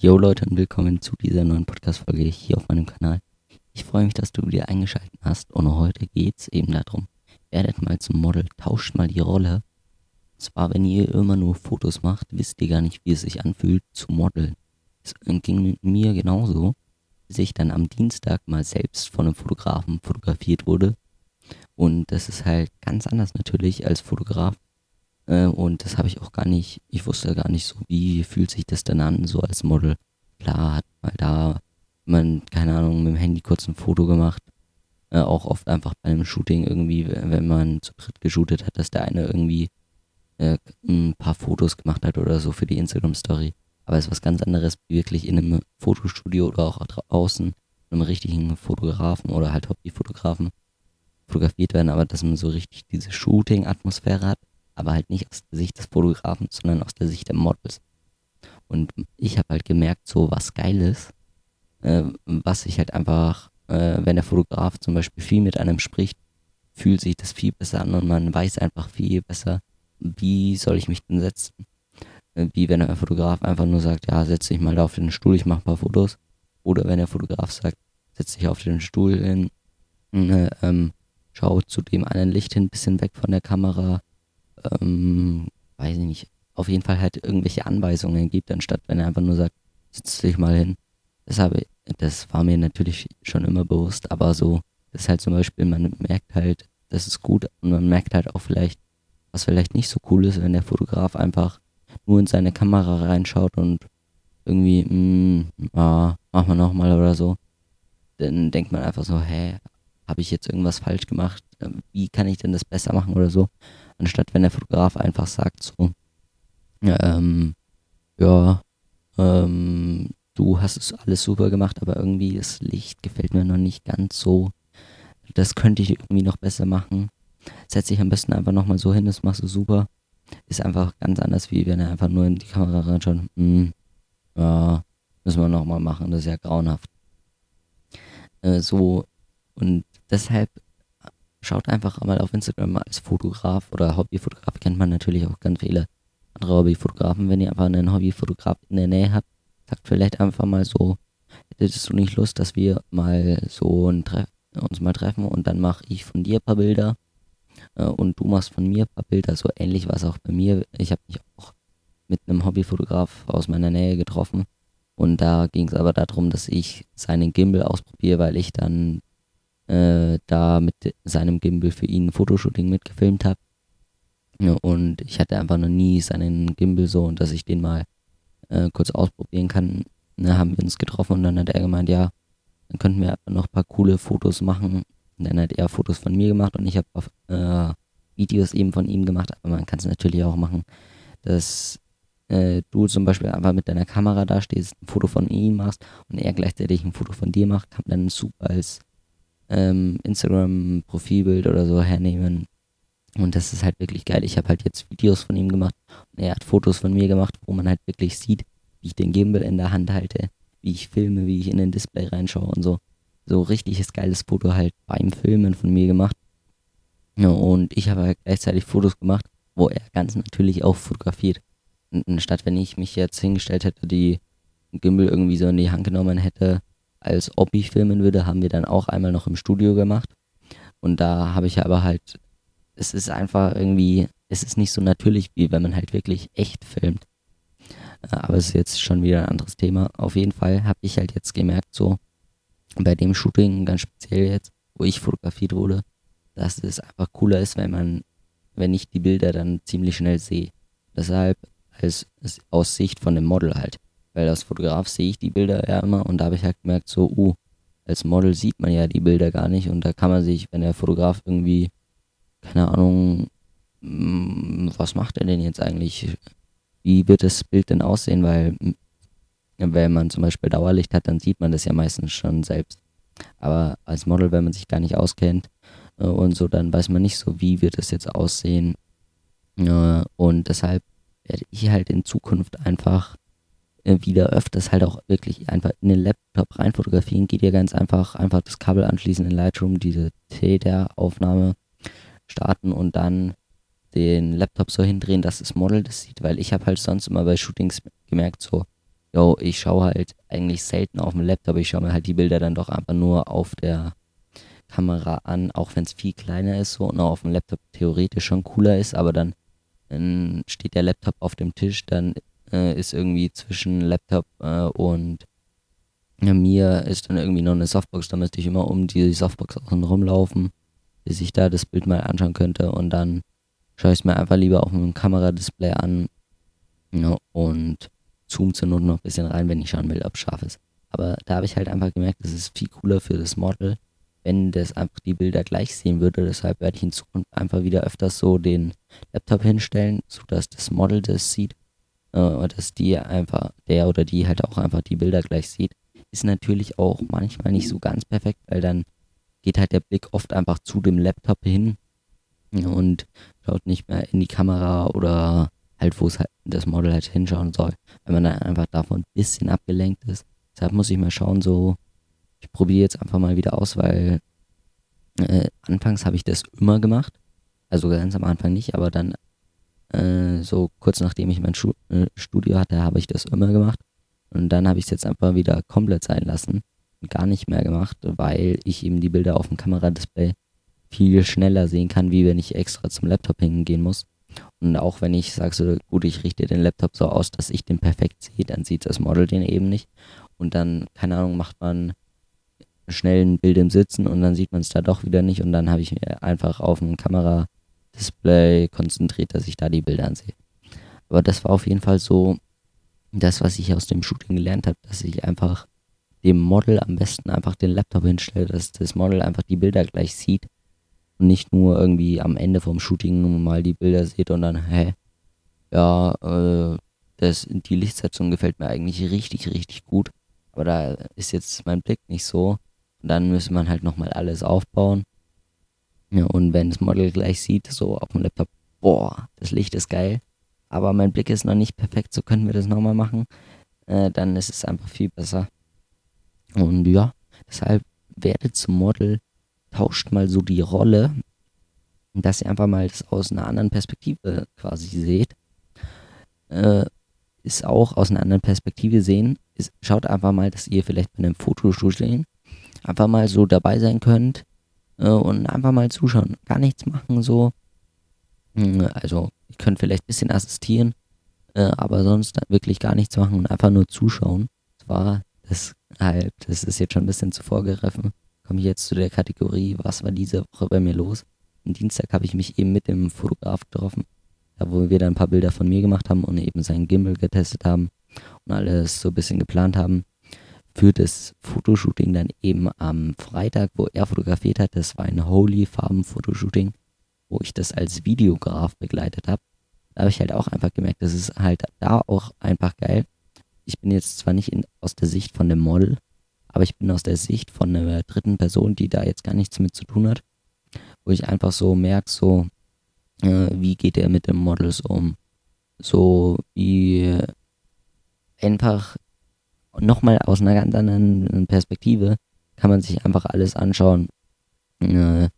Yo Leute und willkommen zu dieser neuen Podcast-Folge hier auf meinem Kanal. Ich freue mich, dass du wieder eingeschaltet hast und heute geht es eben darum, werdet mal zum Model, tauscht mal die Rolle. Und zwar, wenn ihr immer nur Fotos macht, wisst ihr gar nicht, wie es sich anfühlt zu modeln. Es ging mit mir genauso, bis ich dann am Dienstag mal selbst von einem Fotografen fotografiert wurde. Und das ist halt ganz anders natürlich als Fotograf und das habe ich auch gar nicht, ich wusste gar nicht so, wie fühlt sich das denn an, so als Model. Klar, hat mal da man, keine Ahnung, mit dem Handy kurz ein Foto gemacht. Äh, auch oft einfach bei einem Shooting irgendwie, wenn man zu dritt geshootet hat, dass der eine irgendwie äh, ein paar Fotos gemacht hat oder so für die Instagram-Story. Aber es ist was ganz anderes, wirklich in einem Fotostudio oder auch draußen, einem richtigen Fotografen oder halt Hobbyfotografen fotografiert werden, aber dass man so richtig diese Shooting-Atmosphäre hat aber halt nicht aus der Sicht des Fotografen, sondern aus der Sicht der Models. Und ich habe halt gemerkt, so was Geiles, äh, was ich halt einfach, äh, wenn der Fotograf zum Beispiel viel mit einem spricht, fühlt sich das viel besser an und man weiß einfach viel besser, wie soll ich mich denn setzen. Äh, wie wenn der Fotograf einfach nur sagt, ja, setz dich mal da auf den Stuhl, ich mache ein paar Fotos. Oder wenn der Fotograf sagt, setz dich auf den Stuhl hin, äh, ähm, schau zu dem einen Licht hin, bisschen weg von der Kamera, ähm, weiß ich nicht, auf jeden Fall halt irgendwelche Anweisungen gibt, anstatt wenn er einfach nur sagt, setz dich mal hin. Das, habe, das war mir natürlich schon immer bewusst, aber so, das ist halt zum Beispiel, man merkt halt, das ist gut und man merkt halt auch vielleicht, was vielleicht nicht so cool ist, wenn der Fotograf einfach nur in seine Kamera reinschaut und irgendwie, mh, hm, ah, machen wir nochmal oder so. Dann denkt man einfach so, hä, habe ich jetzt irgendwas falsch gemacht? Wie kann ich denn das besser machen oder so? Anstatt wenn der Fotograf einfach sagt so, ähm, ja, ähm, du hast es alles super gemacht, aber irgendwie das Licht gefällt mir noch nicht ganz so. Das könnte ich irgendwie noch besser machen. Setz dich am besten einfach nochmal so hin, das machst du super. Ist einfach ganz anders, wie wenn er einfach nur in die Kamera reinschaut. Hm, ja, müssen wir nochmal machen, das ist ja grauenhaft. Äh, so, und deshalb Schaut einfach mal auf Instagram als Fotograf oder Hobbyfotograf kennt man natürlich auch ganz viele andere Hobbyfotografen. Wenn ihr einfach einen Hobbyfotograf in der Nähe habt, sagt vielleicht einfach mal so, hättest du nicht Lust, dass wir mal so ein Treff uns mal treffen und dann mache ich von dir ein paar Bilder äh, und du machst von mir ein paar Bilder. So ähnlich war es auch bei mir. Ich habe mich auch mit einem Hobbyfotograf aus meiner Nähe getroffen und da ging es aber darum, dass ich seinen Gimbal ausprobiere, weil ich dann äh, da mit seinem Gimbal für ihn ein Fotoshooting mitgefilmt habe. Und ich hatte einfach noch nie seinen Gimbal so und dass ich den mal äh, kurz ausprobieren kann. Da haben wir uns getroffen und dann hat er gemeint, ja, dann könnten wir noch ein paar coole Fotos machen. Und dann hat er Fotos von mir gemacht und ich habe äh, Videos eben von ihm gemacht, aber man kann es natürlich auch machen, dass äh, du zum Beispiel einfach mit deiner Kamera da stehst, ein Foto von ihm machst und er gleichzeitig ein Foto von dir macht, kann man dann super als ähm, Instagram-Profilbild oder so hernehmen. Und das ist halt wirklich geil. Ich habe halt jetzt Videos von ihm gemacht und er hat Fotos von mir gemacht, wo man halt wirklich sieht, wie ich den Gimbal in der Hand halte, wie ich filme, wie ich in den Display reinschaue und so. So richtiges geiles Foto halt beim Filmen von mir gemacht. Ja, und ich habe halt gleichzeitig Fotos gemacht, wo er ganz natürlich auch fotografiert. Und anstatt wenn ich mich jetzt hingestellt hätte, die Gimbal irgendwie so in die Hand genommen hätte als ob ich filmen würde, haben wir dann auch einmal noch im Studio gemacht. Und da habe ich aber halt, es ist einfach irgendwie, es ist nicht so natürlich, wie wenn man halt wirklich echt filmt. Äh, aber es ist jetzt schon wieder ein anderes Thema. Auf jeden Fall habe ich halt jetzt gemerkt, so bei dem Shooting ganz speziell jetzt, wo ich fotografiert wurde, dass es einfach cooler ist, wenn man, wenn ich die Bilder dann ziemlich schnell sehe. Deshalb als, als aus Sicht von dem Model halt weil als Fotograf sehe ich die Bilder ja immer und da habe ich halt gemerkt, so, uh, als Model sieht man ja die Bilder gar nicht und da kann man sich, wenn der Fotograf irgendwie, keine Ahnung, mm, was macht er denn jetzt eigentlich? Wie wird das Bild denn aussehen? Weil, mm, wenn man zum Beispiel Dauerlicht hat, dann sieht man das ja meistens schon selbst. Aber als Model, wenn man sich gar nicht auskennt äh, und so, dann weiß man nicht so, wie wird es jetzt aussehen. Äh, und deshalb werde ich halt in Zukunft einfach wieder öfters halt auch wirklich einfach in den Laptop rein fotografieren, geht ja ganz einfach, einfach das Kabel anschließen in Lightroom, diese Täteraufnahme starten und dann den Laptop so hindrehen, dass das Model das sieht, weil ich habe halt sonst immer bei Shootings gemerkt, so yo, ich schaue halt eigentlich selten auf dem Laptop, ich schaue mir halt die Bilder dann doch einfach nur auf der Kamera an, auch wenn es viel kleiner ist so und auf dem Laptop theoretisch schon cooler ist, aber dann, dann steht der Laptop auf dem Tisch, dann äh, ist irgendwie zwischen Laptop äh, und mir ist dann irgendwie noch eine Softbox, da müsste ich immer um die Softbox außen rumlaufen, bis ich da das Bild mal anschauen könnte und dann schaue ich es mir einfach lieber auf dem Kameradisplay an ja, und zoome zur Not noch ein bisschen rein, wenn ich schauen will, ob es scharf ist. Aber da habe ich halt einfach gemerkt, das ist viel cooler für das Model, wenn das einfach die Bilder gleich sehen würde. Deshalb werde ich in Zukunft einfach wieder öfters so den Laptop hinstellen, sodass das Model das sieht. Äh, dass die einfach, der oder die halt auch einfach die Bilder gleich sieht. Ist natürlich auch manchmal nicht so ganz perfekt, weil dann geht halt der Blick oft einfach zu dem Laptop hin und schaut nicht mehr in die Kamera oder halt, wo es halt das Model halt hinschauen soll, wenn man dann einfach davon ein bisschen abgelenkt ist. Deshalb muss ich mal schauen, so, ich probiere jetzt einfach mal wieder aus, weil äh, anfangs habe ich das immer gemacht. Also ganz am Anfang nicht, aber dann äh, so kurz nachdem ich mein Schu äh, Studio hatte, habe ich das immer gemacht. Und dann habe ich es jetzt einfach wieder komplett sein lassen und gar nicht mehr gemacht, weil ich eben die Bilder auf dem Kameradisplay viel schneller sehen kann, wie wenn ich extra zum Laptop hingehen muss. Und auch wenn ich sage, so gut, ich richte den Laptop so aus, dass ich den perfekt sehe, dann sieht das Model den eben nicht. Und dann, keine Ahnung, macht man schnell ein Bild im Sitzen und dann sieht man es da doch wieder nicht. Und dann habe ich mir einfach auf dem Kameradisplay konzentriert, dass ich da die Bilder ansehe. Aber das war auf jeden Fall so das, was ich aus dem Shooting gelernt habe, dass ich einfach dem Model am besten einfach den Laptop hinstelle, dass das Model einfach die Bilder gleich sieht und nicht nur irgendwie am Ende vom Shooting mal die Bilder seht und dann, hä, ja, äh, das, die Lichtsetzung gefällt mir eigentlich richtig, richtig gut. Aber da ist jetzt mein Blick nicht so. Und dann müsste man halt nochmal alles aufbauen. Ja, und wenn das Model gleich sieht, so auf dem Laptop, boah, das Licht ist geil. Aber mein Blick ist noch nicht perfekt, so können wir das nochmal machen. Äh, dann ist es einfach viel besser. Und ja, deshalb werdet zum Model, tauscht mal so die Rolle, dass ihr einfach mal das aus einer anderen Perspektive quasi seht. Äh, ist auch aus einer anderen Perspektive sehen. Ist, schaut einfach mal, dass ihr vielleicht bei einem Fotoshooting einfach mal so dabei sein könnt äh, und einfach mal zuschauen. Gar nichts machen, so. Hm, also, ihr könnt vielleicht ein bisschen assistieren, äh, aber sonst wirklich gar nichts machen und einfach nur zuschauen. Zwar das halt, das ist jetzt schon ein bisschen zu vorgegriffen. Komme ich jetzt zu der Kategorie, was war diese Woche bei mir los? Am Dienstag habe ich mich eben mit dem Fotograf getroffen, da wo wir dann ein paar Bilder von mir gemacht haben und eben seinen Gimbal getestet haben und alles so ein bisschen geplant haben. Für das Fotoshooting dann eben am Freitag, wo er fotografiert hat, das war ein Holy Farben Fotoshooting, wo ich das als Videograf begleitet habe. Da habe ich halt auch einfach gemerkt, das ist halt da auch einfach geil, ich bin jetzt zwar nicht in, aus der Sicht von dem Model, aber ich bin aus der Sicht von einer dritten Person, die da jetzt gar nichts mit zu tun hat, wo ich einfach so merke, so, äh, wie geht er mit den Models um? So, wie einfach nochmal aus einer ganz anderen Perspektive kann man sich einfach alles anschauen, äh,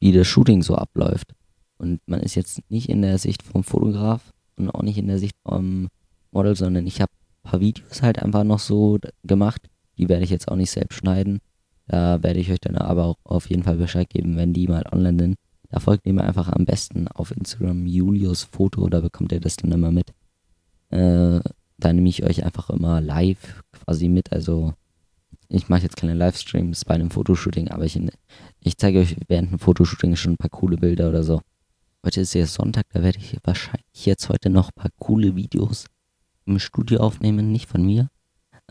wie das Shooting so abläuft. Und man ist jetzt nicht in der Sicht vom Fotograf und auch nicht in der Sicht vom Model, sondern ich habe paar Videos halt einfach noch so gemacht. Die werde ich jetzt auch nicht selbst schneiden. Da werde ich euch dann aber auch auf jeden Fall Bescheid geben, wenn die mal online sind. Da folgt ihr mir einfach am besten auf Instagram Julius Foto, da bekommt ihr das dann immer mit. Äh, da nehme ich euch einfach immer live quasi mit. Also ich mache jetzt keine Livestreams bei einem Fotoshooting, aber ich, ich zeige euch während einem Fotoshooting schon ein paar coole Bilder oder so. Heute ist ja Sonntag, da werde ich wahrscheinlich jetzt heute noch ein paar coole Videos im Studio aufnehmen, nicht von mir.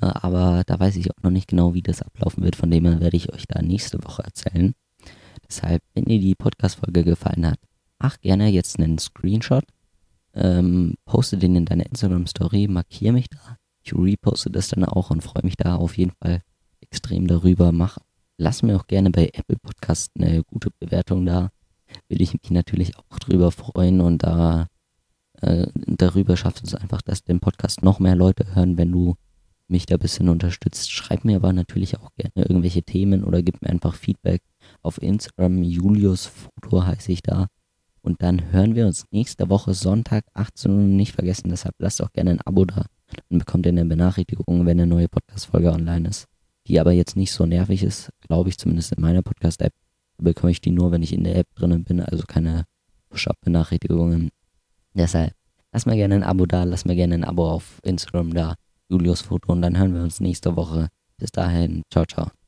Äh, aber da weiß ich auch noch nicht genau, wie das ablaufen wird. Von dem her werde ich euch da nächste Woche erzählen. Deshalb, wenn dir die Podcast-Folge gefallen hat, mach gerne jetzt einen Screenshot, ähm, poste den in deine Instagram-Story, markiere mich da. Ich reposte das dann auch und freue mich da auf jeden Fall extrem darüber. Mach, lass mir auch gerne bei Apple Podcast eine gute Bewertung da. Will ich mich natürlich auch drüber freuen und da äh, darüber schaffst es einfach, dass den Podcast noch mehr Leute hören, wenn du mich da ein bisschen unterstützt. Schreib mir aber natürlich auch gerne irgendwelche Themen oder gib mir einfach Feedback auf Instagram. Julius Foto heiße ich da. Und dann hören wir uns nächste Woche Sonntag 18 Uhr nicht vergessen. Deshalb lasst auch gerne ein Abo da Dann bekommt ihr eine Benachrichtigung, wenn eine neue Podcast-Folge online ist. Die aber jetzt nicht so nervig ist, glaube ich, zumindest in meiner Podcast-App. Bekomme ich die nur, wenn ich in der App drinnen bin, also keine Push-Up-Benachrichtigungen. Deshalb, lass mir gerne ein Abo da, lass mir gerne ein Abo auf Instagram da, Julius Foto und dann hören wir uns nächste Woche. Bis dahin, ciao, ciao.